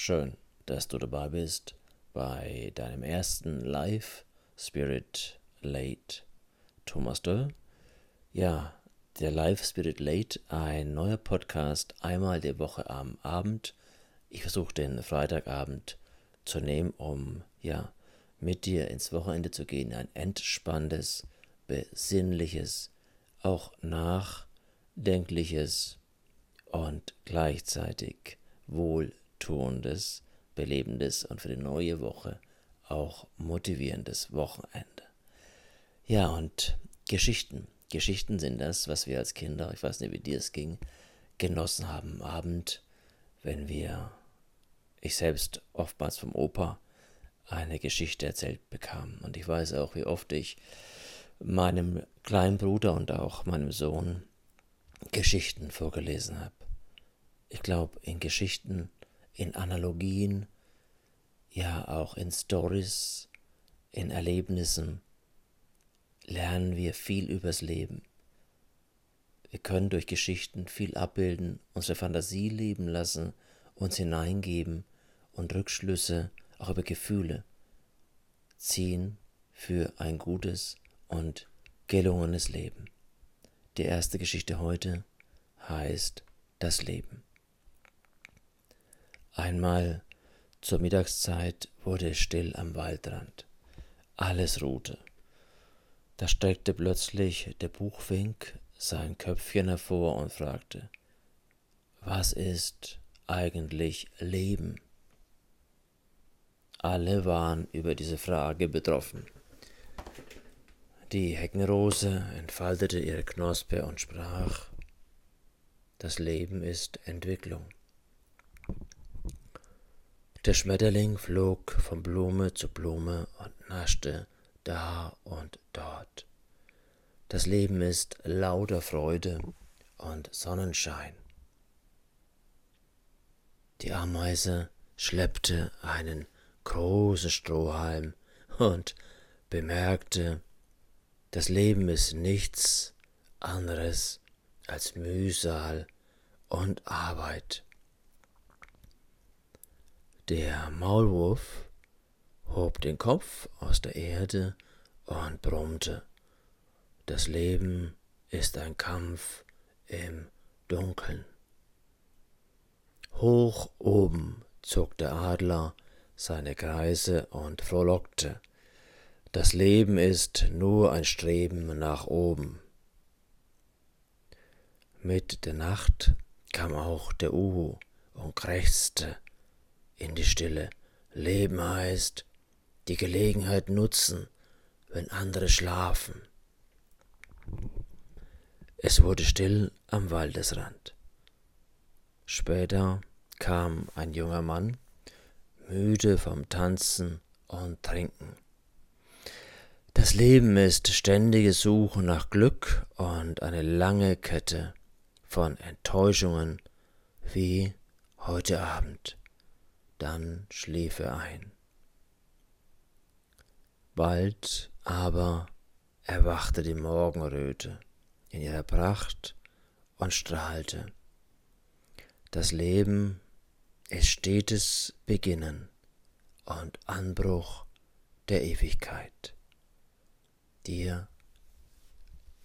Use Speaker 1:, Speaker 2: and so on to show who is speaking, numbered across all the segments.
Speaker 1: schön, dass du dabei bist bei deinem ersten Live Spirit Late. Thomas Döll. Ja, der Live Spirit Late, ein neuer Podcast, einmal die Woche am Abend. Ich versuche den Freitagabend zu nehmen, um ja mit dir ins Wochenende zu gehen. Ein entspanntes, besinnliches, auch nachdenkliches und gleichzeitig wohltuendes, belebendes und für die neue Woche auch motivierendes Wochenende. Ja, und Geschichten. Geschichten sind das, was wir als Kinder, ich weiß nicht, wie dir es ging, genossen haben am Abend, wenn wir, ich selbst oftmals vom Opa, eine Geschichte erzählt bekam. Und ich weiß auch, wie oft ich meinem kleinen Bruder und auch meinem Sohn Geschichten vorgelesen habe. Ich glaube, in Geschichten, in Analogien, ja auch in Stories, in Erlebnissen lernen wir viel übers Leben. Wir können durch Geschichten viel abbilden, unsere Fantasie leben lassen, uns hineingeben und Rückschlüsse auch über Gefühle ziehen für ein gutes und gelungenes Leben. Die erste Geschichte heute heißt das Leben. Einmal zur Mittagszeit wurde es still am Waldrand. Alles ruhte. Da streckte plötzlich der Buchfink sein Köpfchen hervor und fragte, was ist eigentlich Leben? Alle waren über diese Frage betroffen. Die Heckenrose entfaltete ihre Knospe und sprach, das Leben ist Entwicklung. Der Schmetterling flog von Blume zu Blume und naschte da und dort. Das Leben ist lauter Freude und Sonnenschein. Die Ameise schleppte einen großen Strohhalm und bemerkte, das Leben ist nichts anderes als Mühsal und Arbeit. Der Maulwurf hob den Kopf aus der Erde und brummte. Das Leben ist ein Kampf im Dunkeln. Hoch oben zog der Adler seine Kreise und frohlockte. Das Leben ist nur ein Streben nach oben. Mit der Nacht kam auch der Uhu und krächzte in die Stille. Leben heißt, die Gelegenheit nutzen, wenn andere schlafen. Es wurde still am Waldesrand. Später kam ein junger Mann, müde vom Tanzen und Trinken. Das Leben ist ständiges Suchen nach Glück und eine lange Kette von Enttäuschungen wie heute Abend. Dann schlief er ein. Bald aber erwachte die Morgenröte in ihrer Pracht und strahlte. Das Leben ist stetes Beginnen und Anbruch der Ewigkeit. Dir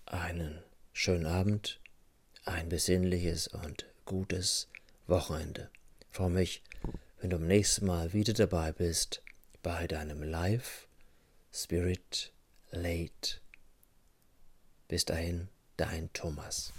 Speaker 1: einen schönen Abend, ein besinnliches und gutes Wochenende. Ich mich, wenn du am nächsten Mal wieder dabei bist bei deinem Live Spirit Late. Bis dahin, dein Thomas.